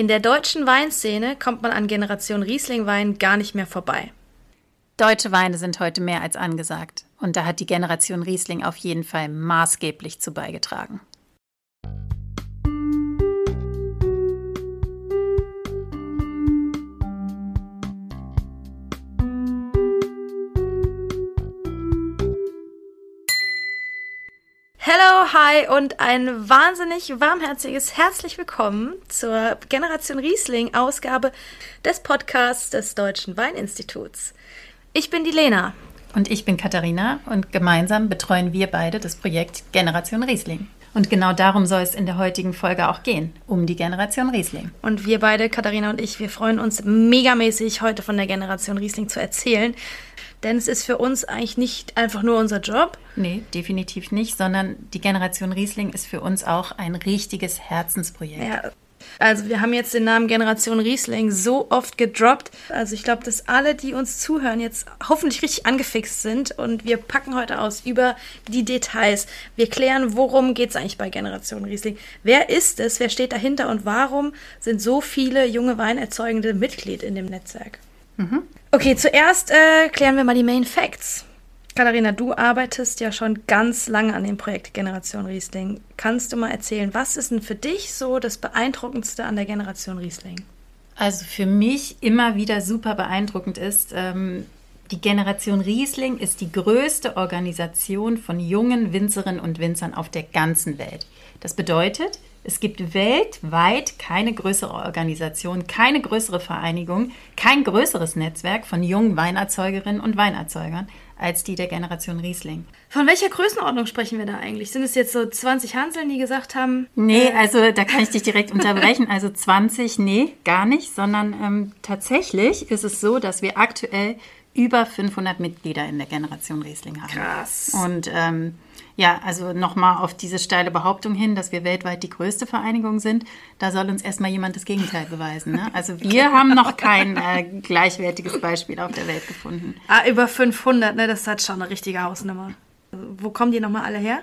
In der deutschen Weinszene kommt man an Generation Riesling-Wein gar nicht mehr vorbei. Deutsche Weine sind heute mehr als angesagt. Und da hat die Generation Riesling auf jeden Fall maßgeblich zu beigetragen. Hi und ein wahnsinnig warmherziges herzlich willkommen zur Generation Riesling Ausgabe des Podcasts des Deutschen Weininstituts. Ich bin die Lena. Und ich bin Katharina und gemeinsam betreuen wir beide das Projekt Generation Riesling. Und genau darum soll es in der heutigen Folge auch gehen, um die Generation Riesling. Und wir beide, Katharina und ich, wir freuen uns megamäßig, heute von der Generation Riesling zu erzählen. Denn es ist für uns eigentlich nicht einfach nur unser Job. Nee, definitiv nicht, sondern die Generation Riesling ist für uns auch ein richtiges Herzensprojekt. Ja. Also wir haben jetzt den Namen Generation Riesling so oft gedroppt. Also ich glaube, dass alle, die uns zuhören, jetzt hoffentlich richtig angefixt sind. Und wir packen heute aus über die Details. Wir klären, worum geht es eigentlich bei Generation Riesling. Wer ist es? Wer steht dahinter? Und warum sind so viele junge Weinerzeugende Mitglied in dem Netzwerk? Mhm. Okay, zuerst äh, klären wir mal die Main Facts. Katharina, du arbeitest ja schon ganz lange an dem Projekt Generation Riesling. Kannst du mal erzählen, was ist denn für dich so das Beeindruckendste an der Generation Riesling? Also für mich immer wieder super beeindruckend ist, ähm, die Generation Riesling ist die größte Organisation von jungen Winzerinnen und Winzern auf der ganzen Welt. Das bedeutet, es gibt weltweit keine größere Organisation, keine größere Vereinigung, kein größeres Netzwerk von jungen Weinerzeugerinnen und Weinerzeugern als die der Generation Riesling. Von welcher Größenordnung sprechen wir da eigentlich? Sind es jetzt so 20 Hanseln, die gesagt haben? Nee, äh also da kann ich dich direkt unterbrechen. Also 20, nee, gar nicht, sondern ähm, tatsächlich ist es so, dass wir aktuell über 500 Mitglieder in der Generation Riesling haben. Krass. Und ähm, ja, also nochmal auf diese steile Behauptung hin, dass wir weltweit die größte Vereinigung sind, da soll uns erstmal jemand das Gegenteil beweisen. Ne? Also wir haben noch kein äh, gleichwertiges Beispiel auf der Welt gefunden. Ah, über 500, ne? das hat schon eine richtige Hausnummer. Wo kommen die nochmal alle her?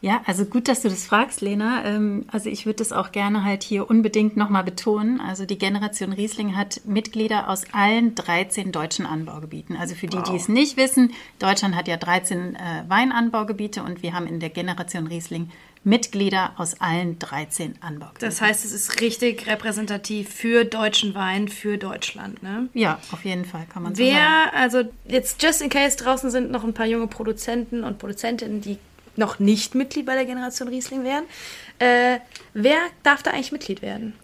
Ja, also gut, dass du das fragst, Lena. Ähm, also ich würde das auch gerne halt hier unbedingt nochmal betonen. Also die Generation Riesling hat Mitglieder aus allen 13 deutschen Anbaugebieten. Also für die, wow. die es nicht wissen, Deutschland hat ja 13 äh, Weinanbaugebiete und wir haben in der Generation Riesling Mitglieder aus allen 13 Anbaugebieten. Das heißt, es ist richtig repräsentativ für deutschen Wein, für Deutschland, ne? Ja, auf jeden Fall kann man so Wer, sagen. also jetzt just in case draußen sind noch ein paar junge Produzenten und Produzentinnen, die noch nicht Mitglied bei der Generation Riesling wären. Äh, wer darf da eigentlich Mitglied werden?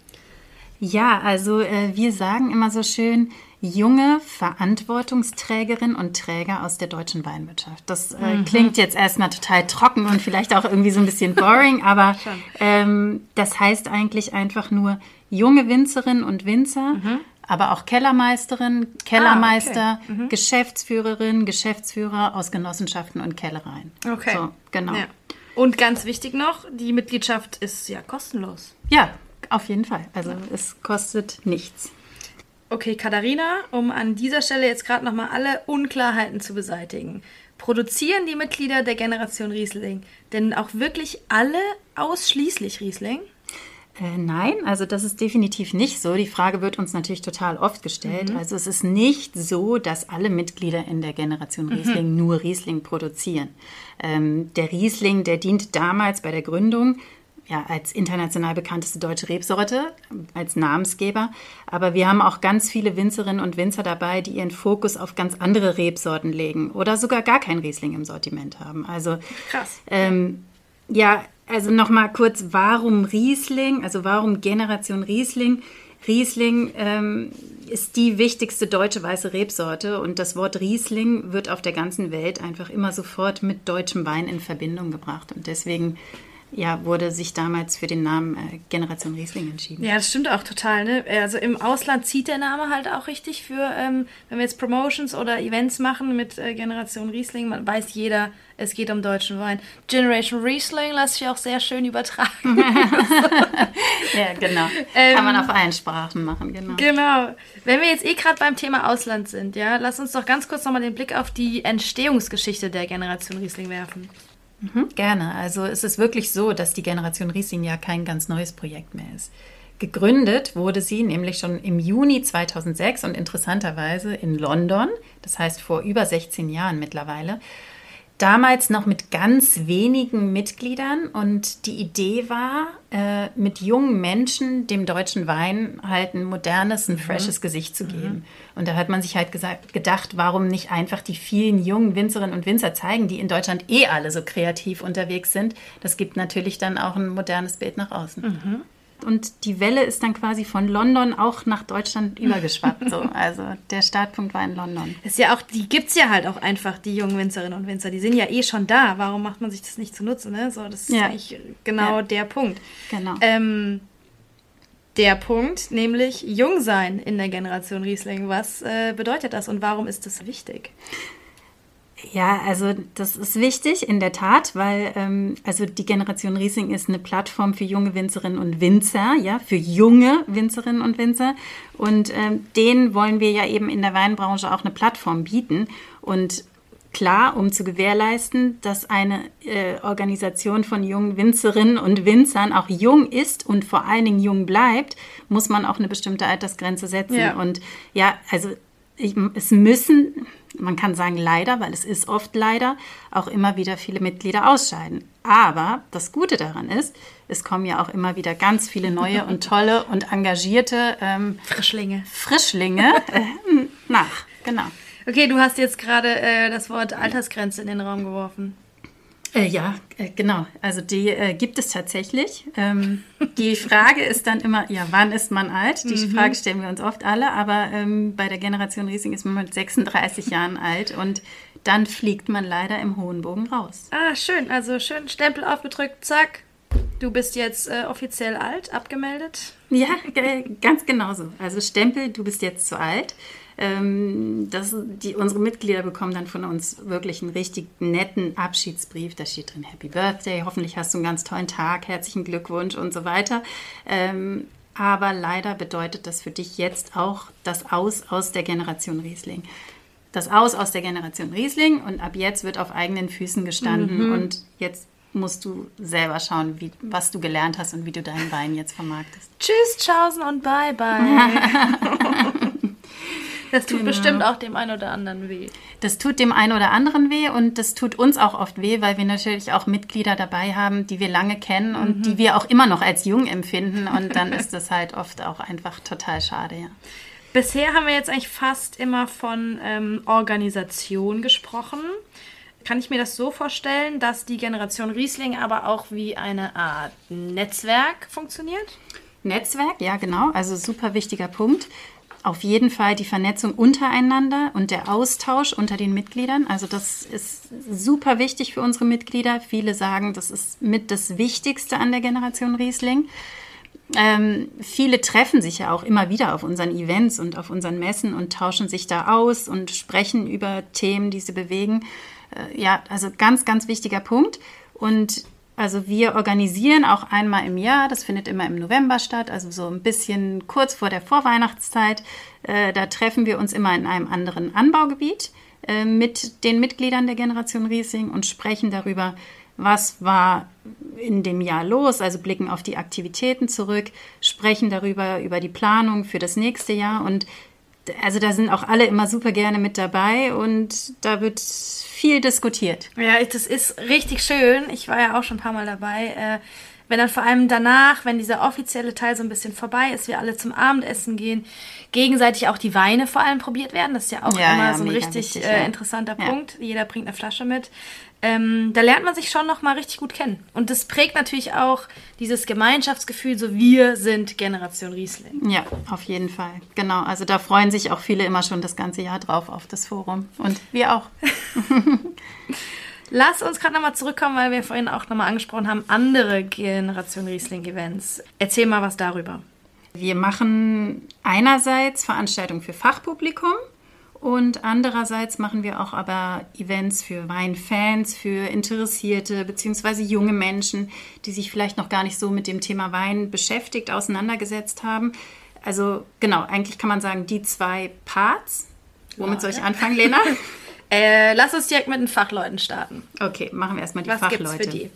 Ja, also äh, wir sagen immer so schön, junge Verantwortungsträgerinnen und Träger aus der deutschen Weinwirtschaft. Das äh, mhm. klingt jetzt erstmal total trocken und vielleicht auch irgendwie so ein bisschen boring, aber ähm, das heißt eigentlich einfach nur junge Winzerinnen und Winzer, mhm. aber auch Kellermeisterin, Kellermeister, ah, okay. mhm. Geschäftsführerin, Geschäftsführer aus Genossenschaften und Kellereien. Okay. So, genau. Ja. Und ganz wichtig noch, die Mitgliedschaft ist ja kostenlos. Ja, auf jeden Fall. Also es kostet nichts. Okay, Katharina, um an dieser Stelle jetzt gerade nochmal alle Unklarheiten zu beseitigen. Produzieren die Mitglieder der Generation Riesling denn auch wirklich alle ausschließlich Riesling? Äh, nein, also das ist definitiv nicht so. Die Frage wird uns natürlich total oft gestellt. Mhm. Also es ist nicht so, dass alle Mitglieder in der Generation mhm. Riesling mhm. nur Riesling produzieren. Ähm, der Riesling, der dient damals bei der Gründung ja, als international bekannteste deutsche Rebsorte, als Namensgeber. Aber wir haben auch ganz viele Winzerinnen und Winzer dabei, die ihren Fokus auf ganz andere Rebsorten legen oder sogar gar kein Riesling im Sortiment haben. Also krass. Ähm, ja, also nochmal kurz, warum Riesling? Also warum Generation Riesling? Riesling ähm, ist die wichtigste deutsche weiße Rebsorte und das Wort Riesling wird auf der ganzen Welt einfach immer sofort mit deutschem Wein in Verbindung gebracht. Und deswegen ja, wurde sich damals für den Namen äh, Generation Riesling entschieden. Ja, das stimmt auch total. Ne? Also im Ausland zieht der Name halt auch richtig für, ähm, wenn wir jetzt Promotions oder Events machen mit äh, Generation Riesling, man weiß jeder, es geht um deutschen Wein. Generation Riesling lässt sich auch sehr schön übertragen. ja, genau. Ähm, Kann man auf allen Sprachen machen, genau. Genau. Wenn wir jetzt eh gerade beim Thema Ausland sind, ja, lass uns doch ganz kurz nochmal den Blick auf die Entstehungsgeschichte der Generation Riesling werfen. Mhm, gerne. Also es ist wirklich so, dass die Generation Riesling ja kein ganz neues Projekt mehr ist. Gegründet wurde sie nämlich schon im Juni 2006 und interessanterweise in London, das heißt vor über 16 Jahren mittlerweile. Damals noch mit ganz wenigen Mitgliedern und die Idee war, äh, mit jungen Menschen dem deutschen Wein halt ein modernes, ein mhm. freshes. Gesicht zu geben. Mhm. Und da hat man sich halt gesagt, gedacht, warum nicht einfach die vielen jungen Winzerinnen und Winzer zeigen, die in Deutschland eh alle so kreativ unterwegs sind. Das gibt natürlich dann auch ein modernes Bild nach außen. Mhm und die Welle ist dann quasi von London auch nach Deutschland übergeschwappt. So. Also der Startpunkt war in London. Ist ja auch, die gibt es ja halt auch einfach, die jungen Winzerinnen und Winzer. Die sind ja eh schon da. Warum macht man sich das nicht zunutze? Ne? So, das ist ja. eigentlich genau ja. der Punkt. Genau. Ähm, der Punkt, nämlich jung sein in der Generation Riesling. Was äh, bedeutet das und warum ist das wichtig? Ja, also das ist wichtig in der Tat, weil ähm, also die Generation Riesling ist eine Plattform für junge Winzerinnen und Winzer, ja, für junge Winzerinnen und Winzer. Und ähm, denen wollen wir ja eben in der Weinbranche auch eine Plattform bieten. Und klar, um zu gewährleisten, dass eine äh, Organisation von jungen Winzerinnen und Winzern auch jung ist und vor allen Dingen jung bleibt, muss man auch eine bestimmte Altersgrenze setzen. Ja. Und ja, also ich, es müssen man kann sagen leider, weil es ist oft leider, auch immer wieder viele Mitglieder ausscheiden. Aber das Gute daran ist, es kommen ja auch immer wieder ganz viele neue und tolle und engagierte ähm, Frischlinge, Frischlinge äh, nach. Genau. Okay, du hast jetzt gerade äh, das Wort Altersgrenze in den Raum geworfen. Äh, ja, äh, genau. Also die äh, gibt es tatsächlich. Ähm, die Frage ist dann immer, ja, wann ist man alt? Die mhm. Frage stellen wir uns oft alle, aber ähm, bei der Generation Riesing ist man mit 36 Jahren alt und dann fliegt man leider im hohen Bogen raus. Ah, schön. Also schön Stempel aufgedrückt, zack. Du bist jetzt äh, offiziell alt, abgemeldet? Ja, ganz genau so. Also Stempel, du bist jetzt zu alt. Ähm, das, die, unsere Mitglieder bekommen dann von uns wirklich einen richtig netten Abschiedsbrief. Da steht drin Happy Birthday, hoffentlich hast du einen ganz tollen Tag, herzlichen Glückwunsch und so weiter. Ähm, aber leider bedeutet das für dich jetzt auch das Aus aus der Generation Riesling. Das Aus aus der Generation Riesling und ab jetzt wird auf eigenen Füßen gestanden mhm. und jetzt musst du selber schauen, wie, was du gelernt hast und wie du deinen Wein jetzt vermarktest. Tschüss, Tschaußen und bye bye. Das tut genau. bestimmt auch dem einen oder anderen weh. Das tut dem einen oder anderen weh und das tut uns auch oft weh, weil wir natürlich auch Mitglieder dabei haben, die wir lange kennen und mhm. die wir auch immer noch als jung empfinden. Und dann ist das halt oft auch einfach total schade, ja. Bisher haben wir jetzt eigentlich fast immer von ähm, Organisation gesprochen. Kann ich mir das so vorstellen, dass die Generation Riesling aber auch wie eine Art Netzwerk funktioniert? Netzwerk, ja genau, also super wichtiger Punkt auf jeden Fall die Vernetzung untereinander und der Austausch unter den Mitgliedern. Also das ist super wichtig für unsere Mitglieder. Viele sagen, das ist mit das Wichtigste an der Generation Riesling. Ähm, viele treffen sich ja auch immer wieder auf unseren Events und auf unseren Messen und tauschen sich da aus und sprechen über Themen, die sie bewegen. Äh, ja, also ganz, ganz wichtiger Punkt. Und also wir organisieren auch einmal im Jahr, das findet immer im November statt, also so ein bisschen kurz vor der Vorweihnachtszeit. Äh, da treffen wir uns immer in einem anderen Anbaugebiet äh, mit den Mitgliedern der Generation Riesing und sprechen darüber, was war in dem Jahr los, also blicken auf die Aktivitäten zurück, sprechen darüber, über die Planung für das nächste Jahr und also da sind auch alle immer super gerne mit dabei und da wird viel diskutiert. Ja, das ist richtig schön. Ich war ja auch schon ein paar Mal dabei. Äh, wenn dann vor allem danach, wenn dieser offizielle Teil so ein bisschen vorbei ist, wir alle zum Abendessen gehen, gegenseitig auch die Weine vor allem probiert werden. Das ist ja auch ja, immer ja, so ein richtig wichtig, äh, interessanter ja. Punkt. Jeder bringt eine Flasche mit ähm, da lernt man sich schon noch mal richtig gut kennen. Und das prägt natürlich auch dieses Gemeinschaftsgefühl, so wir sind Generation Riesling. Ja, auf jeden Fall. Genau. Also da freuen sich auch viele immer schon das ganze Jahr drauf auf das Forum. Und wir auch. Lass uns gerade nochmal zurückkommen, weil wir vorhin auch nochmal angesprochen haben, andere Generation Riesling-Events. Erzähl mal was darüber. Wir machen einerseits Veranstaltungen für Fachpublikum und andererseits machen wir auch aber Events für Weinfans, für Interessierte bzw. junge Menschen, die sich vielleicht noch gar nicht so mit dem Thema Wein beschäftigt, auseinandergesetzt haben. Also genau, eigentlich kann man sagen, die zwei Parts. Womit ja, soll ich anfangen, Lena? äh, lass uns direkt mit den Fachleuten starten. Okay, machen wir erstmal die Was Fachleute. Gibt's für die?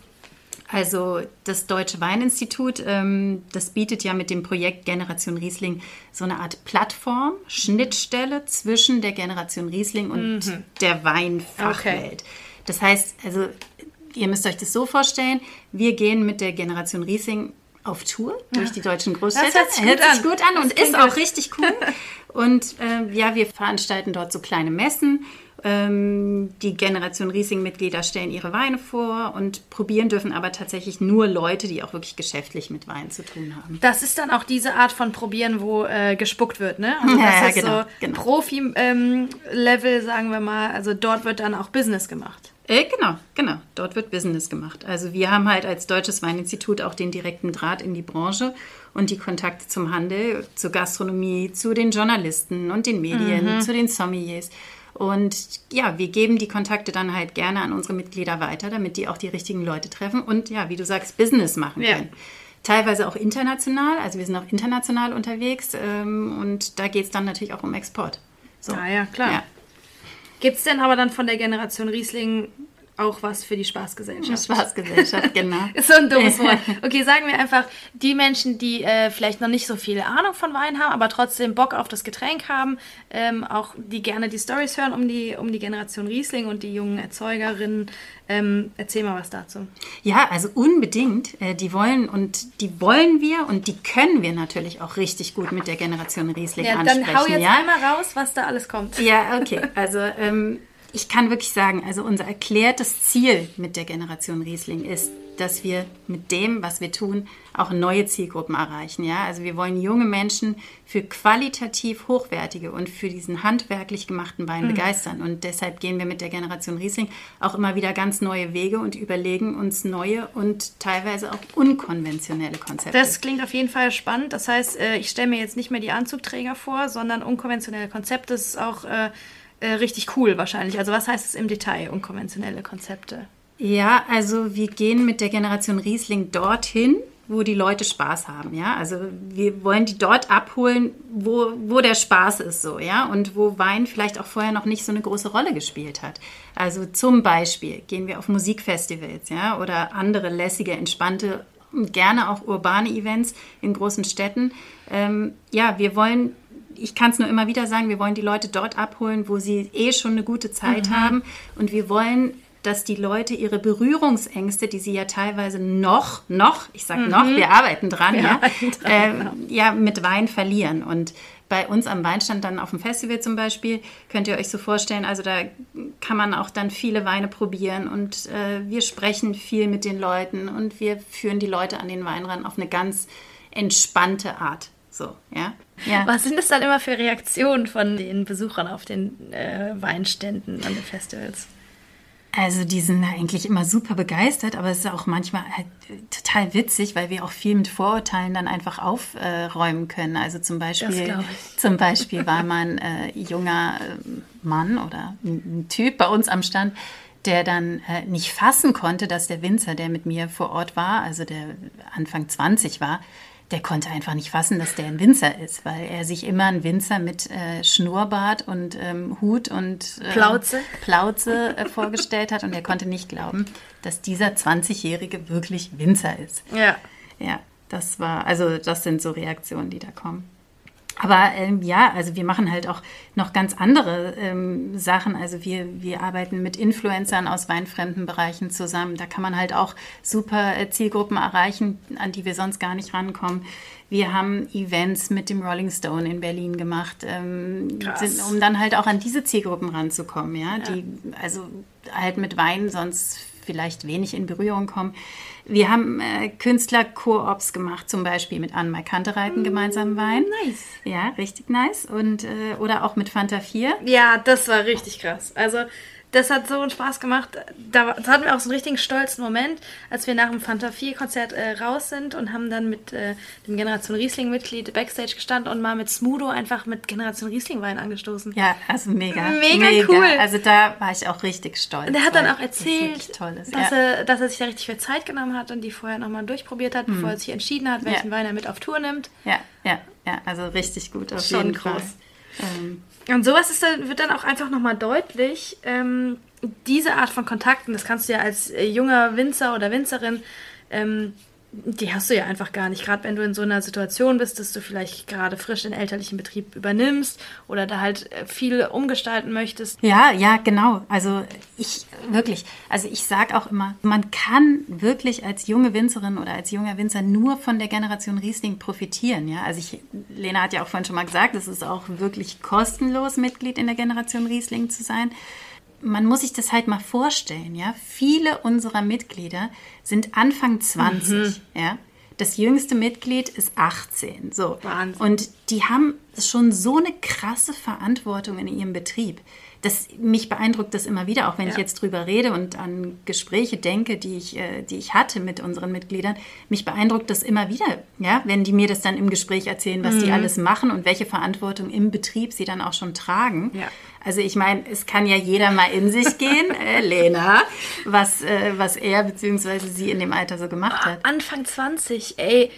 Also das Deutsche Weininstitut, ähm, das bietet ja mit dem Projekt Generation Riesling so eine Art Plattform, Schnittstelle zwischen der Generation Riesling und mhm. der Weinfachwelt. Okay. Das heißt, also ihr müsst euch das so vorstellen, wir gehen mit der Generation Riesling auf Tour durch die deutschen Großstädte. Das hört sich, sich gut an, und ist auch richtig cool. und äh, ja, wir veranstalten dort so kleine Messen die Generation Riesling-Mitglieder stellen ihre Weine vor und probieren dürfen aber tatsächlich nur Leute, die auch wirklich geschäftlich mit Wein zu tun haben. Das ist dann auch diese Art von Probieren, wo äh, gespuckt wird, ne? Also das ja, ist genau, so genau. Profi-Level, ähm, sagen wir mal. Also dort wird dann auch Business gemacht. Äh, genau, genau. Dort wird Business gemacht. Also wir haben halt als Deutsches Weininstitut auch den direkten Draht in die Branche und die Kontakte zum Handel, zur Gastronomie, zu den Journalisten und den Medien, mhm. zu den Sommeliers. Und ja, wir geben die Kontakte dann halt gerne an unsere Mitglieder weiter, damit die auch die richtigen Leute treffen und ja, wie du sagst, Business machen können. Ja. Teilweise auch international, also wir sind auch international unterwegs ähm, und da geht es dann natürlich auch um Export. So. Ah ja, klar. Ja. Gibt es denn aber dann von der Generation Riesling auch was für die Spaßgesellschaft. Spaßgesellschaft, genau. ist so ein dummes Wort. Okay, sagen wir einfach, die Menschen, die äh, vielleicht noch nicht so viel Ahnung von Wein haben, aber trotzdem Bock auf das Getränk haben, ähm, auch die gerne die Stories hören um die, um die Generation Riesling und die jungen Erzeugerinnen. Ähm, erzähl mal was dazu. Ja, also unbedingt. Äh, die wollen und die wollen wir und die können wir natürlich auch richtig gut mit der Generation Riesling ja, ansprechen. Dann hau jetzt ja? einmal raus, was da alles kommt. Ja, okay. Also ähm, ich kann wirklich sagen, also unser erklärtes Ziel mit der Generation Riesling ist, dass wir mit dem, was wir tun, auch neue Zielgruppen erreichen. Ja? Also wir wollen junge Menschen für qualitativ hochwertige und für diesen handwerklich gemachten Wein mhm. begeistern. Und deshalb gehen wir mit der Generation Riesling auch immer wieder ganz neue Wege und überlegen uns neue und teilweise auch unkonventionelle Konzepte. Das klingt auf jeden Fall spannend. Das heißt, äh, ich stelle mir jetzt nicht mehr die Anzugträger vor, sondern unkonventionelle Konzepte. Das ist auch äh, richtig cool wahrscheinlich. Also was heißt es im Detail, unkonventionelle Konzepte? Ja, also wir gehen mit der Generation Riesling dorthin, wo die Leute Spaß haben, ja. Also wir wollen die dort abholen, wo, wo der Spaß ist so, ja, und wo Wein vielleicht auch vorher noch nicht so eine große Rolle gespielt hat. Also zum Beispiel gehen wir auf Musikfestivals, ja, oder andere lässige, entspannte, gerne auch urbane Events in großen Städten. Ähm, ja, wir wollen ich kann es nur immer wieder sagen, wir wollen die Leute dort abholen, wo sie eh schon eine gute Zeit mhm. haben. Und wir wollen, dass die Leute ihre Berührungsängste, die sie ja teilweise noch, noch, ich sage mhm. noch, wir arbeiten dran, wir ja, arbeiten dran, äh, genau. ja, mit Wein verlieren. Und bei uns am Weinstand dann auf dem Festival zum Beispiel, könnt ihr euch so vorstellen, also da kann man auch dann viele Weine probieren und äh, wir sprechen viel mit den Leuten und wir führen die Leute an den Wein ran auf eine ganz entspannte Art. So, ja. Ja. Was sind das dann immer für Reaktionen von den Besuchern auf den äh, Weinständen an den Festivals? Also die sind eigentlich immer super begeistert, aber es ist auch manchmal halt total witzig, weil wir auch viel mit Vorurteilen dann einfach aufräumen können. Also zum Beispiel, zum Beispiel war man äh, junger äh, Mann oder ein Typ bei uns am Stand, der dann äh, nicht fassen konnte, dass der Winzer, der mit mir vor Ort war, also der Anfang 20 war, der konnte einfach nicht fassen, dass der ein Winzer ist, weil er sich immer einen Winzer mit äh, Schnurrbart und ähm, Hut und äh, Plauze, Plauze äh, vorgestellt hat und er konnte nicht glauben, dass dieser 20-Jährige wirklich Winzer ist. Ja. Ja, das war, also das sind so Reaktionen, die da kommen. Aber ähm, ja, also wir machen halt auch noch ganz andere ähm, Sachen. Also wir, wir arbeiten mit Influencern aus weinfremden Bereichen zusammen. Da kann man halt auch super äh, Zielgruppen erreichen, an die wir sonst gar nicht rankommen. Wir haben Events mit dem Rolling Stone in Berlin gemacht, ähm, sind, um dann halt auch an diese Zielgruppen ranzukommen, ja, ja, die also halt mit Wein sonst vielleicht wenig in Berührung kommen. Wir haben äh, Künstler-Koops gemacht, zum Beispiel mit Anne Kantereiten mm, gemeinsam Wein. Nice. Ja, richtig nice. Und, äh, oder auch mit Fanta 4. Ja, das war richtig krass. Also das hat so einen Spaß gemacht. Da, da, hatten wir auch so einen richtigen stolzen Moment, als wir nach dem Fanta 4 Konzert äh, raus sind und haben dann mit äh, dem Generation Riesling Mitglied Backstage gestanden und mal mit Smudo einfach mit Generation Riesling Wein angestoßen. Ja, also mega. Mega, mega. cool. Also da war ich auch richtig stolz. Und er hat dann auch erzählt, das dass, ja. er, dass er sich da richtig viel Zeit genommen hat und die vorher nochmal durchprobiert hat, mhm. bevor er sich entschieden hat, welchen ja. Wein er mit auf Tour nimmt. Ja, ja, ja, also richtig gut auf Schon jeden groß. Fall. Ähm, und sowas ist dann, wird dann auch einfach nochmal deutlich, ähm, diese Art von Kontakten, das kannst du ja als äh, junger Winzer oder Winzerin ähm, die hast du ja einfach gar nicht. Gerade wenn du in so einer Situation bist, dass du vielleicht gerade frisch den elterlichen Betrieb übernimmst oder da halt äh, viel umgestalten möchtest. Ja, ja, genau. Also ich wirklich, also ich sage auch immer, man kann wirklich als junge Winzerin oder als junger Winzer nur von der Generation Riesling profitieren. Ja, also ich, Lena hat ja auch vorhin schon mal gesagt, es ist auch wirklich kostenlos, Mitglied in der Generation Riesling zu sein man muss sich das halt mal vorstellen, ja. Viele unserer Mitglieder sind Anfang 20, mhm. ja. Das jüngste Mitglied ist 18, so. Wahnsinn. Und die haben schon so eine krasse Verantwortung in ihrem Betrieb. Das, mich beeindruckt das immer wieder, auch wenn ja. ich jetzt drüber rede und an Gespräche denke, die ich, äh, die ich hatte mit unseren Mitgliedern. Mich beeindruckt das immer wieder, ja, wenn die mir das dann im Gespräch erzählen, was mhm. die alles machen und welche Verantwortung im Betrieb sie dann auch schon tragen. Ja. Also ich meine, es kann ja jeder mal in sich gehen, äh, Lena, was, äh, was er bzw. sie in dem Alter so gemacht hat. Anfang 20, ey,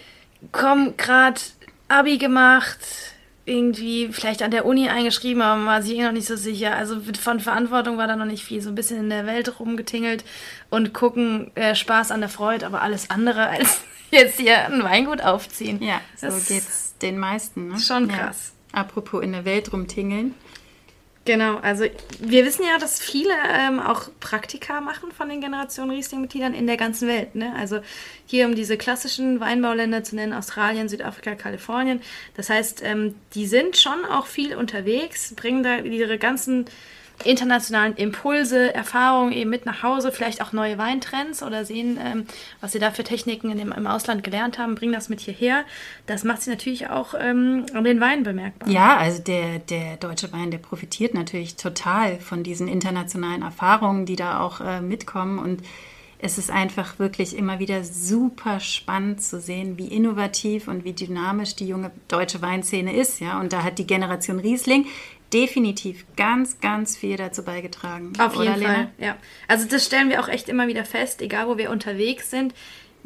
komm, grad Abi gemacht, irgendwie vielleicht an der Uni eingeschrieben, aber war sich eh noch nicht so sicher. Also von Verantwortung war da noch nicht viel. So ein bisschen in der Welt rumgetingelt und gucken, äh, Spaß an der Freude, aber alles andere als jetzt hier ein Weingut aufziehen. Ja, so das geht's den meisten. Ne? Schon krass. Ja. Apropos in der Welt rumtingeln. Genau, also wir wissen ja, dass viele ähm, auch Praktika machen von den Generation Riesling-Mitgliedern in der ganzen Welt. Ne? Also hier um diese klassischen Weinbauländer zu nennen, Australien, Südafrika, Kalifornien. Das heißt, ähm, die sind schon auch viel unterwegs, bringen da ihre ganzen internationalen Impulse, Erfahrungen eben mit nach Hause, vielleicht auch neue Weintrends oder sehen, ähm, was sie da für Techniken in dem, im Ausland gelernt haben, bringen das mit hierher. Das macht sie natürlich auch ähm, an den Weinen bemerkbar. Ja, also der, der deutsche Wein, der profitiert natürlich total von diesen internationalen Erfahrungen, die da auch äh, mitkommen und es ist einfach wirklich immer wieder super spannend zu sehen, wie innovativ und wie dynamisch die junge deutsche Weinszene ist. Ja, und da hat die Generation Riesling definitiv ganz, ganz viel dazu beigetragen. Auf jeden Lena? Fall, ja. Also das stellen wir auch echt immer wieder fest, egal wo wir unterwegs sind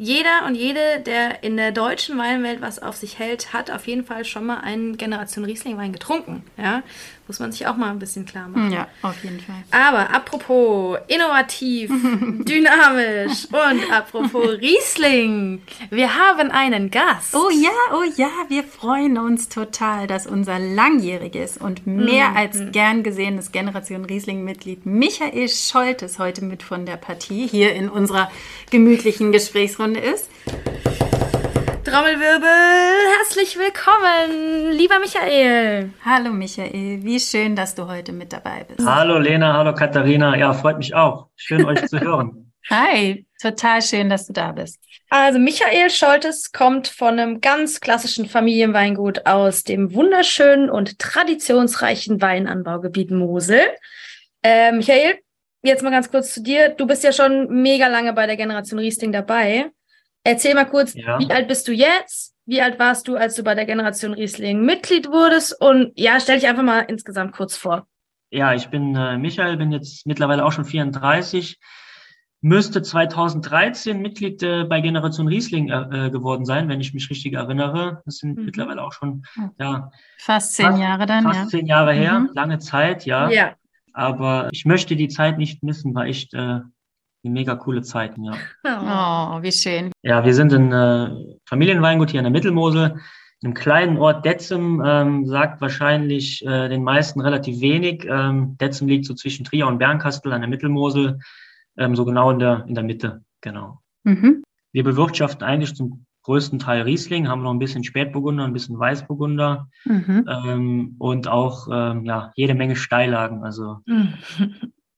jeder und jede, der in der deutschen Weinwelt was auf sich hält, hat auf jeden Fall schon mal einen Generation Riesling-Wein getrunken. Ja? Muss man sich auch mal ein bisschen klar machen. Ja, auf jeden Fall. Aber apropos innovativ, dynamisch und apropos Riesling, wir haben einen Gast. Oh ja, oh ja, wir freuen uns total, dass unser langjähriges und mehr mhm. als gern gesehenes Generation Riesling-Mitglied Michael Scholtes heute mit von der Partie hier in unserer gemütlichen Gesprächsrunde Runde ist. Trommelwirbel, herzlich willkommen, lieber Michael. Hallo Michael, wie schön, dass du heute mit dabei bist. Hallo Lena, hallo Katharina, ja, freut mich auch. Schön euch zu hören. Hi, total schön, dass du da bist. Also Michael Scholtes kommt von einem ganz klassischen Familienweingut aus dem wunderschönen und traditionsreichen Weinanbaugebiet Mosel. Äh, Michael, jetzt mal ganz kurz zu dir. Du bist ja schon mega lange bei der Generation Riesling dabei. Erzähl mal kurz, ja. wie alt bist du jetzt? Wie alt warst du, als du bei der Generation Riesling Mitglied wurdest? Und ja, stell dich einfach mal insgesamt kurz vor. Ja, ich bin äh, Michael, bin jetzt mittlerweile auch schon 34. Müsste 2013 Mitglied äh, bei Generation Riesling äh, äh, geworden sein, wenn ich mich richtig erinnere. Das sind mhm. mittlerweile auch schon ja, fast zehn fast, Jahre dann. Fast ja. zehn Jahre her, mhm. lange Zeit, ja. Ja. Aber ich möchte die Zeit nicht missen, war echt äh, mega coole Zeit, ja. Oh, wie schön. Ja, wir sind ein äh, Familienweingut hier in der Mittelmosel. In einem kleinen Ort Detzem ähm, sagt wahrscheinlich äh, den meisten relativ wenig. Ähm, Detzem liegt so zwischen Trier und Bernkastel an der Mittelmosel, ähm, so genau in der, in der Mitte, genau. Mhm. Wir bewirtschaften eigentlich zum größten Teil Riesling, haben noch ein bisschen Spätburgunder, ein bisschen Weißburgunder mhm. ähm, und auch ähm, ja, jede Menge Steillagen. Also mhm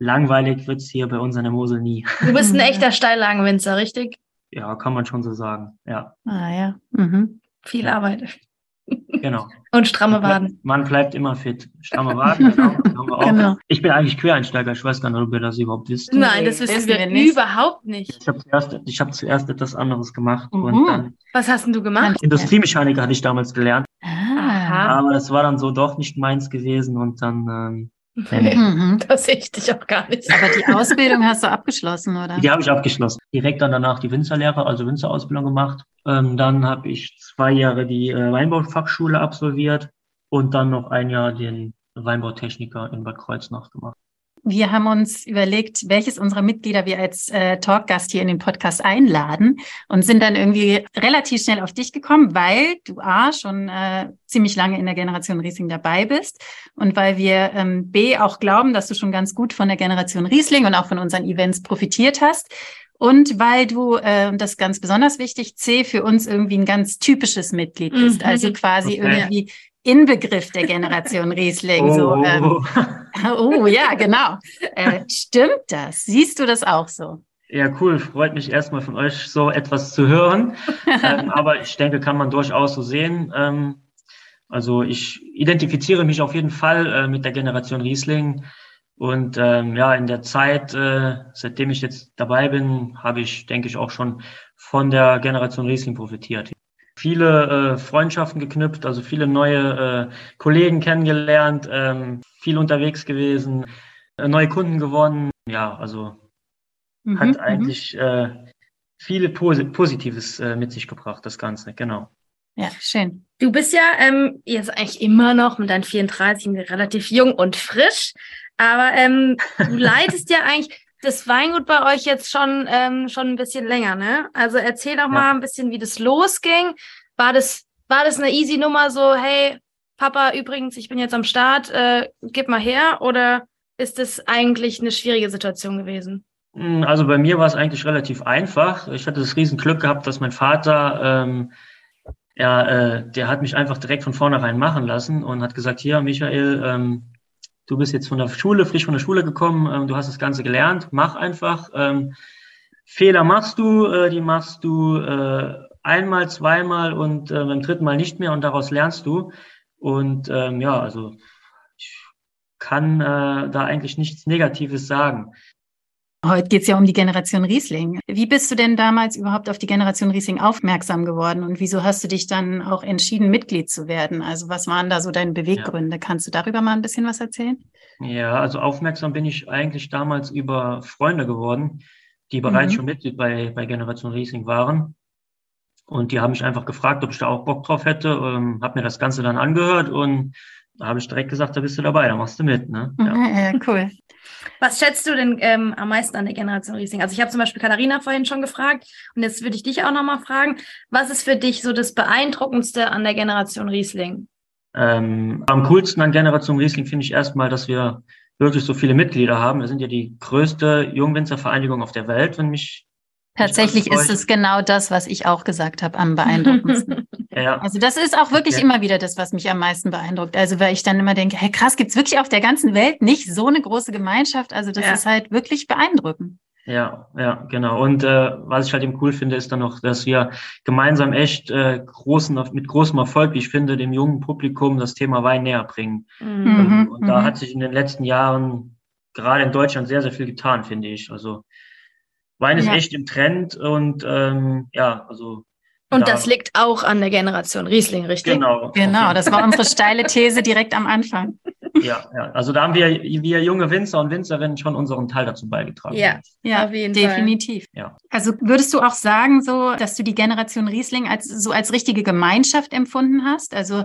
langweilig wird es hier bei uns an der Mosel nie. Du bist ein echter Steillagenwinzer, richtig? Ja, kann man schon so sagen, ja. Ah ja, mhm. viel ja. Arbeit. Genau. Und stramme Waden. Man bleibt immer fit. Stramme Waden, genau. genau. Ich bin eigentlich Quereinsteiger. Ich weiß gar nicht, ob ihr das überhaupt wisst. Nein, das wissen wir, nicht. überhaupt nicht. Ich habe zuerst, hab zuerst etwas anderes gemacht. Mhm. Und dann Was hast denn du gemacht? Industriemechaniker hatte ich damals gelernt. Aha. Aber das war dann so doch nicht meins gewesen. Und dann ähm, Mhm. Das sehe ich dich auch gar nicht. Aber die Ausbildung hast du abgeschlossen, oder? Die habe ich abgeschlossen. Direkt dann danach die Winzerlehre, also Winzerausbildung gemacht. Ähm, dann habe ich zwei Jahre die äh, Weinbaufachschule absolviert und dann noch ein Jahr den Weinbautechniker in Bad Kreuznach gemacht. Wir haben uns überlegt, welches unserer Mitglieder wir als äh, Talkgast hier in den Podcast einladen und sind dann irgendwie relativ schnell auf dich gekommen, weil du A schon äh, ziemlich lange in der Generation Riesling dabei bist und weil wir ähm, B auch glauben, dass du schon ganz gut von der Generation Riesling und auch von unseren Events profitiert hast. Und weil du, äh, und das ist ganz besonders wichtig, C für uns irgendwie ein ganz typisches Mitglied bist. Mhm. Also quasi okay. irgendwie Inbegriff der Generation Riesling. Oh. So, ähm, oh ja, genau. Äh, stimmt das? Siehst du das auch so? Ja, cool. Freut mich erstmal von euch so etwas zu hören. ähm, aber ich denke, kann man durchaus so sehen. Ähm, also ich identifiziere mich auf jeden Fall äh, mit der Generation Riesling. Und ähm, ja, in der Zeit, äh, seitdem ich jetzt dabei bin, habe ich, denke ich, auch schon von der Generation Riesling profitiert viele äh, Freundschaften geknüpft, also viele neue äh, Kollegen kennengelernt, ähm, viel unterwegs gewesen, äh, neue Kunden gewonnen. Ja, also mhm, hat mhm. eigentlich äh, viele Posi Positives äh, mit sich gebracht, das Ganze, genau. Ja, schön. Du bist ja ähm, jetzt eigentlich immer noch mit deinen 34 relativ jung und frisch, aber ähm, du leitest ja eigentlich das Weingut bei euch jetzt schon, ähm, schon ein bisschen länger, ne? Also erzähl doch ja. mal ein bisschen, wie das losging. War das, war das eine easy Nummer, so, hey, Papa, übrigens, ich bin jetzt am Start, äh, gib mal her? Oder ist das eigentlich eine schwierige Situation gewesen? Hm, also bei mir war es eigentlich relativ einfach. Ich hatte das Riesenglück gehabt, dass mein Vater, ähm, ja, äh, der hat mich einfach direkt von vornherein machen lassen und hat gesagt, hier, Michael, ähm, du bist jetzt von der Schule, frisch von der Schule gekommen, ähm, du hast das Ganze gelernt, mach einfach. Ähm, Fehler machst du, äh, die machst du äh, einmal, zweimal und äh, beim dritten Mal nicht mehr und daraus lernst du. Und ähm, ja, also ich kann äh, da eigentlich nichts Negatives sagen. Heute geht es ja um die Generation Riesling. Wie bist du denn damals überhaupt auf die Generation Riesling aufmerksam geworden und wieso hast du dich dann auch entschieden, Mitglied zu werden? Also was waren da so deine Beweggründe? Ja. Kannst du darüber mal ein bisschen was erzählen? Ja, also aufmerksam bin ich eigentlich damals über Freunde geworden, die bereits mhm. schon Mitglied bei, bei Generation Riesling waren. Und die haben mich einfach gefragt, ob ich da auch Bock drauf hätte. Ähm, habe mir das Ganze dann angehört und habe ich direkt gesagt, da bist du dabei, da machst du mit. Ne? Ja. ja cool. Was schätzt du denn ähm, am meisten an der Generation Riesling? Also ich habe zum Beispiel Katharina vorhin schon gefragt und jetzt würde ich dich auch nochmal fragen. Was ist für dich so das Beeindruckendste an der Generation Riesling? Ähm, am coolsten an Generation Riesling finde ich erstmal, dass wir wirklich so viele Mitglieder haben. Wir sind ja die größte Jungwinzervereinigung auf der Welt, wenn mich Tatsächlich ist es genau das, was ich auch gesagt habe, am beeindruckendsten. ja. Also das ist auch wirklich okay. immer wieder das, was mich am meisten beeindruckt. Also weil ich dann immer denke, hey krass, gibt's wirklich auf der ganzen Welt nicht so eine große Gemeinschaft? Also das ja. ist halt wirklich beeindruckend. Ja, ja, genau. Und äh, was ich halt eben cool finde, ist dann noch, dass wir gemeinsam echt äh, großen, mit großem Erfolg, wie ich finde, dem jungen Publikum das Thema Wein näher bringen. Mhm. Und, und da mhm. hat sich in den letzten Jahren gerade in Deutschland sehr, sehr viel getan, finde ich. Also Wein ist ja. echt im Trend und ähm, ja, also. Und da, das liegt auch an der Generation Riesling, richtig? Genau. Genau, das war unsere steile These direkt am Anfang. Ja, ja, also da haben wir, wir junge Winzer und Winzerinnen schon unseren Teil dazu beigetragen. Ja, ja, auf jeden definitiv. Fall. Ja. Also würdest du auch sagen, so, dass du die Generation Riesling als so als richtige Gemeinschaft empfunden hast? Also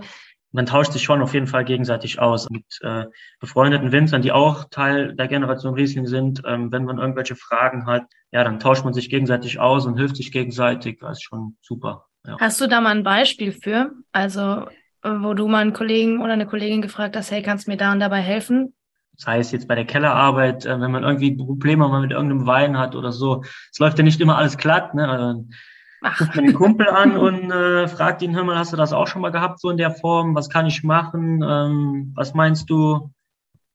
man tauscht sich schon auf jeden Fall gegenseitig aus mit äh, befreundeten Winzern, die auch Teil der Generation Riesling sind. Ähm, wenn man irgendwelche Fragen hat, ja, dann tauscht man sich gegenseitig aus und hilft sich gegenseitig. Das ist schon super. Ja. Hast du da mal ein Beispiel für? Also, wo du mal einen Kollegen oder eine Kollegin gefragt hast, hey, kannst du mir da und dabei helfen? Das heißt jetzt bei der Kellerarbeit, äh, wenn man irgendwie Probleme mit irgendeinem Wein hat oder so. Es läuft ja nicht immer alles glatt. Ne? Man den Kumpel an und äh, fragt ihn, hör mal, hast du das auch schon mal gehabt, so in der Form? Was kann ich machen? Ähm, was meinst du?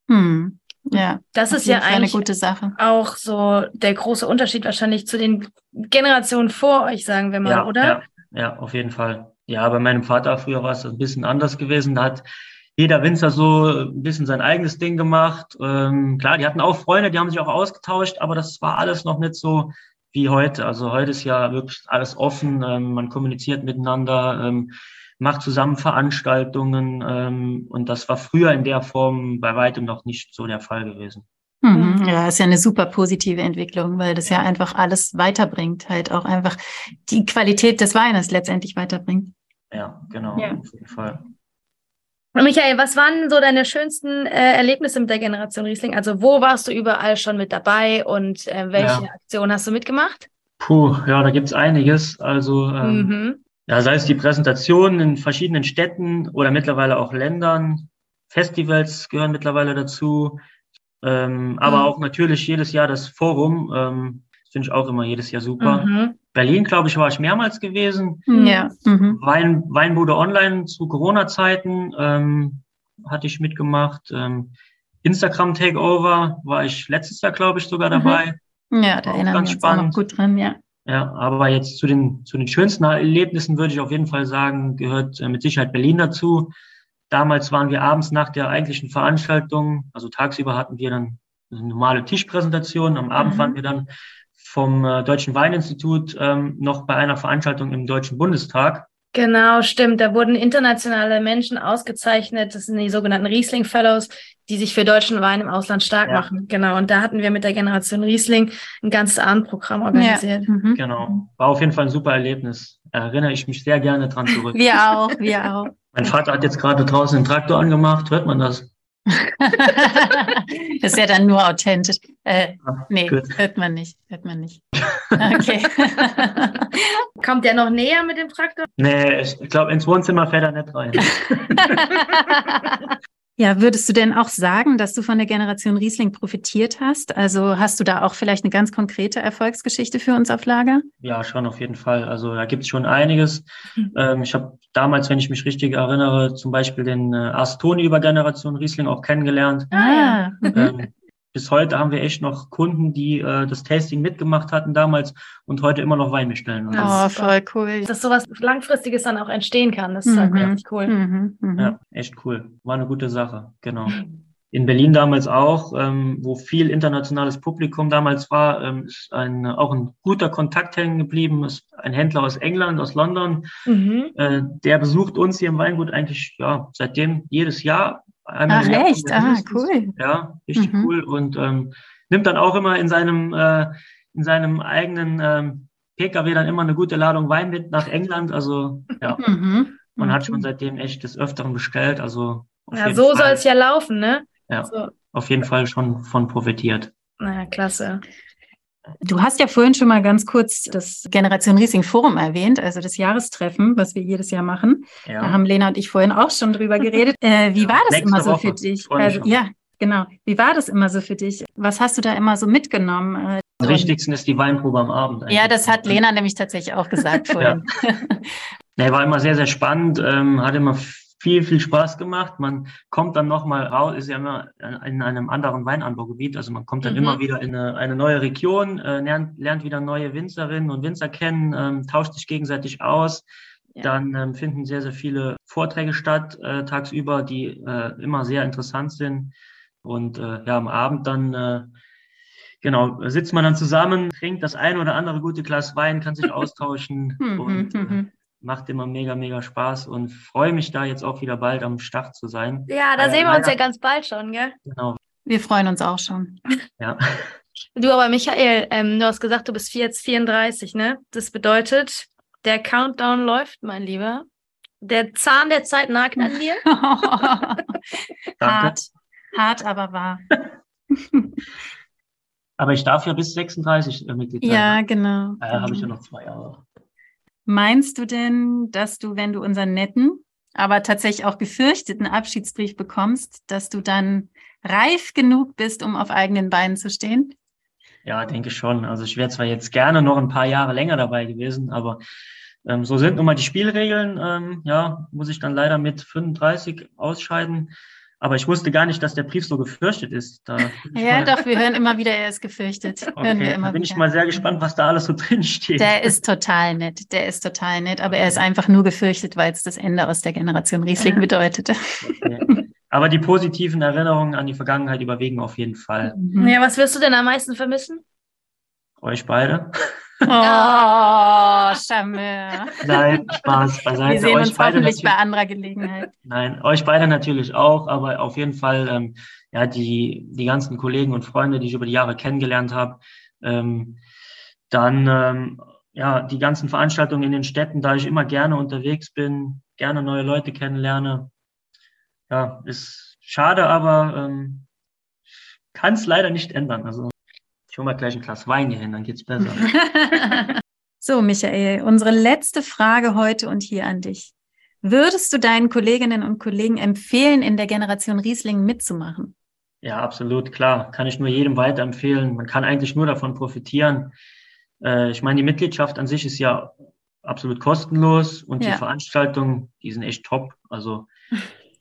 Hm. Ja, das ist ja eigentlich eine gute Sache. Auch so der große Unterschied wahrscheinlich zu den Generationen vor euch, sagen wir mal, ja, oder? Ja, ja, auf jeden Fall. Ja, bei meinem Vater früher war es ein bisschen anders gewesen. Da hat jeder Winzer so ein bisschen sein eigenes Ding gemacht. Ähm, klar, die hatten auch Freunde, die haben sich auch ausgetauscht, aber das war alles noch nicht so wie heute. Also heute ist ja wirklich alles offen, ähm, man kommuniziert miteinander, ähm, macht zusammen Veranstaltungen ähm, und das war früher in der Form bei weitem noch nicht so der Fall gewesen. Mhm, ja, ist ja eine super positive Entwicklung, weil das ja. ja einfach alles weiterbringt, halt auch einfach die Qualität des Weines letztendlich weiterbringt. Ja, genau, ja. auf jeden Fall. Michael, was waren so deine schönsten äh, Erlebnisse mit der Generation Riesling? Also wo warst du überall schon mit dabei und äh, welche ja. Aktion hast du mitgemacht? Puh, ja, da gibt's einiges. Also ähm, mhm. ja, sei es die Präsentation in verschiedenen Städten oder mittlerweile auch Ländern. Festivals gehören mittlerweile dazu. Ähm, aber mhm. auch natürlich jedes Jahr das Forum. Ähm, Finde ich auch immer jedes Jahr super. Mhm. Berlin, glaube ich, war ich mehrmals gewesen. Mhm. Ja. Mhm. Wein, Weinbude Online zu Corona-Zeiten ähm, hatte ich mitgemacht. Ähm, Instagram Takeover war ich letztes Jahr, glaube ich, sogar mhm. dabei. Ja, da erinnere ich mich auch noch gut dran, ja. Ja, aber jetzt zu den, zu den schönsten Erlebnissen würde ich auf jeden Fall sagen, gehört äh, mit Sicherheit Berlin dazu. Damals waren wir abends nach der eigentlichen Veranstaltung, also tagsüber hatten wir dann eine normale Tischpräsentation, am Abend mhm. waren wir dann vom äh, Deutschen Weininstitut ähm, noch bei einer Veranstaltung im Deutschen Bundestag. Genau, stimmt. Da wurden internationale Menschen ausgezeichnet. Das sind die sogenannten Riesling Fellows, die sich für deutschen Wein im Ausland stark ja. machen. Genau. Und da hatten wir mit der Generation Riesling ein ganzes Abendprogramm organisiert. Ja. Mhm. Genau. War auf jeden Fall ein super Erlebnis. erinnere ich mich sehr gerne dran zurück. wir auch, wir auch. Mein Vater hat jetzt gerade draußen den Traktor angemacht. Hört man das? Das ist ja dann nur authentisch. Äh, nee, Gut. hört man nicht. Hört man nicht. Okay. Kommt der noch näher mit dem Traktor? Nee, ich glaube, ins Wohnzimmer fährt er nicht rein. Ja, würdest du denn auch sagen, dass du von der Generation Riesling profitiert hast? Also hast du da auch vielleicht eine ganz konkrete Erfolgsgeschichte für uns auf Lager? Ja, schon auf jeden Fall. Also da gibt es schon einiges. Mhm. Ähm, ich habe damals, wenn ich mich richtig erinnere, zum Beispiel den äh, Astoni über Generation Riesling auch kennengelernt. Ah, mhm. ähm, bis heute haben wir echt noch Kunden, die äh, das Tasting mitgemacht hatten damals und heute immer noch Wein bestellen. Oh, voll cool. Dass sowas Langfristiges dann auch entstehen kann, das ist halt mhm. halt richtig cool. Mhm. Mhm. Ja, echt cool. War eine gute Sache, genau. In Berlin damals auch, ähm, wo viel internationales Publikum damals war, ähm, ist ein, auch ein guter Kontakt hängen geblieben. Ist ein Händler aus England, aus London. Mhm. Äh, der besucht uns hier im Weingut eigentlich ja, seitdem jedes Jahr Einmal Ach echt? Ah, cool. Ja, richtig mhm. cool. Und ähm, nimmt dann auch immer in seinem, äh, in seinem eigenen ähm, Pkw dann immer eine gute Ladung Wein mit nach England. Also ja, mhm. man mhm. hat schon seitdem echt des Öfteren bestellt. Also ja, so soll es ja laufen, ne? Ja, so. auf jeden Fall schon von profitiert. Na, klasse. Du hast ja vorhin schon mal ganz kurz das Generation Riesing Forum erwähnt, also das Jahrestreffen, was wir jedes Jahr machen. Ja. Da haben Lena und ich vorhin auch schon drüber geredet. Äh, wie war das Nächste immer so Woche. für dich? Also, ja, genau. Wie war das immer so für dich? Was hast du da immer so mitgenommen? Äh, am wichtigsten ist die Weinprobe am Abend. Eigentlich. Ja, das hat Lena nämlich tatsächlich auch gesagt vorhin. ja. Nee, war immer sehr, sehr spannend, ähm, hat immer viel, viel Spaß gemacht. Man kommt dann nochmal raus, ist ja immer in einem anderen Weinanbaugebiet, also man kommt dann mhm. immer wieder in eine, eine neue Region, äh, lernt, lernt wieder neue Winzerinnen und Winzer kennen, ähm, tauscht sich gegenseitig aus. Ja. Dann ähm, finden sehr, sehr viele Vorträge statt äh, tagsüber, die äh, immer sehr interessant sind. Und äh, ja, am Abend dann äh, genau, sitzt man dann zusammen, trinkt das ein oder andere gute Glas Wein, kann sich austauschen mhm, und äh, mhm macht immer mega, mega Spaß und freue mich da jetzt auch wieder bald am Start zu sein. Ja, da äh, sehen wir uns ja ganz bald schon, gell? Genau. Wir freuen uns auch schon. Ja. Du aber, Michael, ähm, du hast gesagt, du bist jetzt 34, ne? Das bedeutet, der Countdown läuft, mein Lieber. Der Zahn der Zeit nagt an dir. hart, hart, aber wahr. aber ich darf ja bis 36 äh, Mitglied sein. Ja, ne? genau. Daher habe ich ja noch zwei Jahre. Meinst du denn, dass du, wenn du unseren netten, aber tatsächlich auch gefürchteten Abschiedsbrief bekommst, dass du dann reif genug bist, um auf eigenen Beinen zu stehen? Ja, denke schon. Also ich wäre zwar jetzt gerne noch ein paar Jahre länger dabei gewesen, aber ähm, so sind nun mal die Spielregeln. Ähm, ja, muss ich dann leider mit 35 ausscheiden. Aber ich wusste gar nicht, dass der Brief so gefürchtet ist. ja, mal... doch, wir hören immer wieder, er ist gefürchtet. Okay, hören wir immer da bin wieder. ich mal sehr gespannt, was da alles so drin steht. Der ist total nett, der ist total nett, aber er ist einfach nur gefürchtet, weil es das Ende aus der Generation Riesling ja. bedeutete. Okay. Aber die positiven Erinnerungen an die Vergangenheit überwiegen auf jeden Fall. Ja, was wirst du denn am meisten vermissen? Euch beide. Oh, Charmeur. Nein, Spaß beiseite. Wir sehen euch uns hoffentlich bei anderer Gelegenheit. Nein, euch beide natürlich auch, aber auf jeden Fall ähm, ja die die ganzen Kollegen und Freunde, die ich über die Jahre kennengelernt habe. Ähm, dann ähm, ja die ganzen Veranstaltungen in den Städten, da ich immer gerne unterwegs bin, gerne neue Leute kennenlerne. ja, ist schade, aber ähm, kann es leider nicht ändern. Also ich hole mal gleich ein Glas Wein hier hin, dann geht's besser. so, Michael, unsere letzte Frage heute und hier an dich. Würdest du deinen Kolleginnen und Kollegen empfehlen, in der Generation Riesling mitzumachen? Ja, absolut, klar. Kann ich nur jedem weiterempfehlen. Man kann eigentlich nur davon profitieren. Äh, ich meine, die Mitgliedschaft an sich ist ja absolut kostenlos und ja. die Veranstaltungen, die sind echt top. Also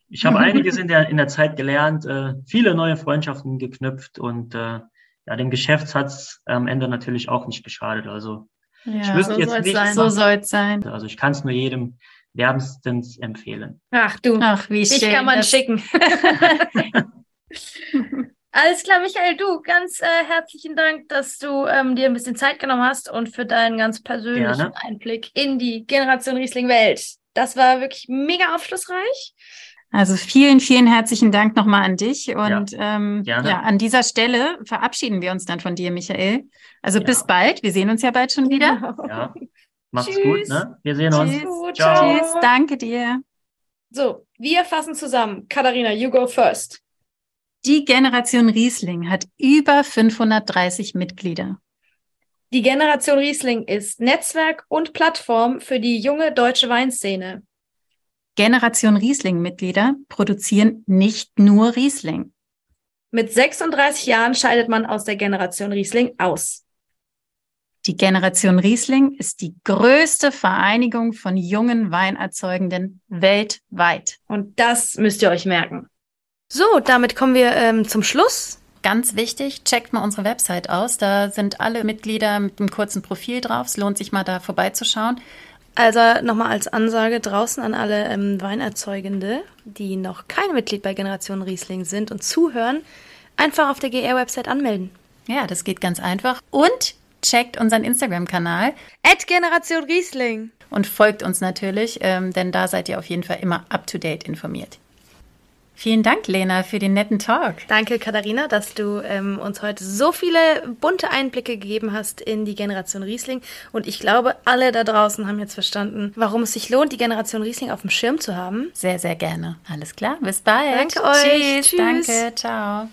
ich habe einiges in der, in der Zeit gelernt, äh, viele neue Freundschaften geknüpft und äh, ja, dem Geschäft hat es am Ende natürlich auch nicht geschadet. Also ja, ich wüsste so jetzt nicht. Sein. So soll es sein. Also ich kann es nur jedem wärmstens empfehlen. Ach du, Ach, wie schön. Ich kann man schicken. Alles klar, Michael, du, ganz äh, herzlichen Dank, dass du ähm, dir ein bisschen Zeit genommen hast und für deinen ganz persönlichen Gerne. Einblick in die Generation Riesling-Welt. Das war wirklich mega aufschlussreich. Also vielen, vielen herzlichen Dank nochmal an dich. Und ja, ähm, ja, an dieser Stelle verabschieden wir uns dann von dir, Michael. Also ja. bis bald. Wir sehen uns ja bald schon wieder. Ja. Macht's Tschüss. gut, ne? Wir sehen uns. Tschüss. Ciao. Tschüss. Danke dir. So, wir fassen zusammen. Katharina, you go first. Die Generation Riesling hat über 530 Mitglieder. Die Generation Riesling ist Netzwerk und Plattform für die junge deutsche Weinszene. Generation Riesling-Mitglieder produzieren nicht nur Riesling. Mit 36 Jahren scheidet man aus der Generation Riesling aus. Die Generation Riesling ist die größte Vereinigung von jungen Weinerzeugenden weltweit. Und das müsst ihr euch merken. So, damit kommen wir ähm, zum Schluss. Ganz wichtig, checkt mal unsere Website aus. Da sind alle Mitglieder mit einem kurzen Profil drauf. Es lohnt sich mal da vorbeizuschauen. Also nochmal als Ansage draußen an alle ähm, Weinerzeugende, die noch kein Mitglied bei Generation Riesling sind und zuhören, einfach auf der GR-Website anmelden. Ja, das geht ganz einfach. Und checkt unseren Instagram-Kanal. At Generation Riesling. Und folgt uns natürlich, ähm, denn da seid ihr auf jeden Fall immer up-to-date informiert. Vielen Dank, Lena, für den netten Talk. Danke, Katharina, dass du ähm, uns heute so viele bunte Einblicke gegeben hast in die Generation Riesling. Und ich glaube, alle da draußen haben jetzt verstanden, warum es sich lohnt, die Generation Riesling auf dem Schirm zu haben. Sehr, sehr gerne. Alles klar. Bis bald. Danke euch. Tschüss. Tschüss. Danke. Ciao.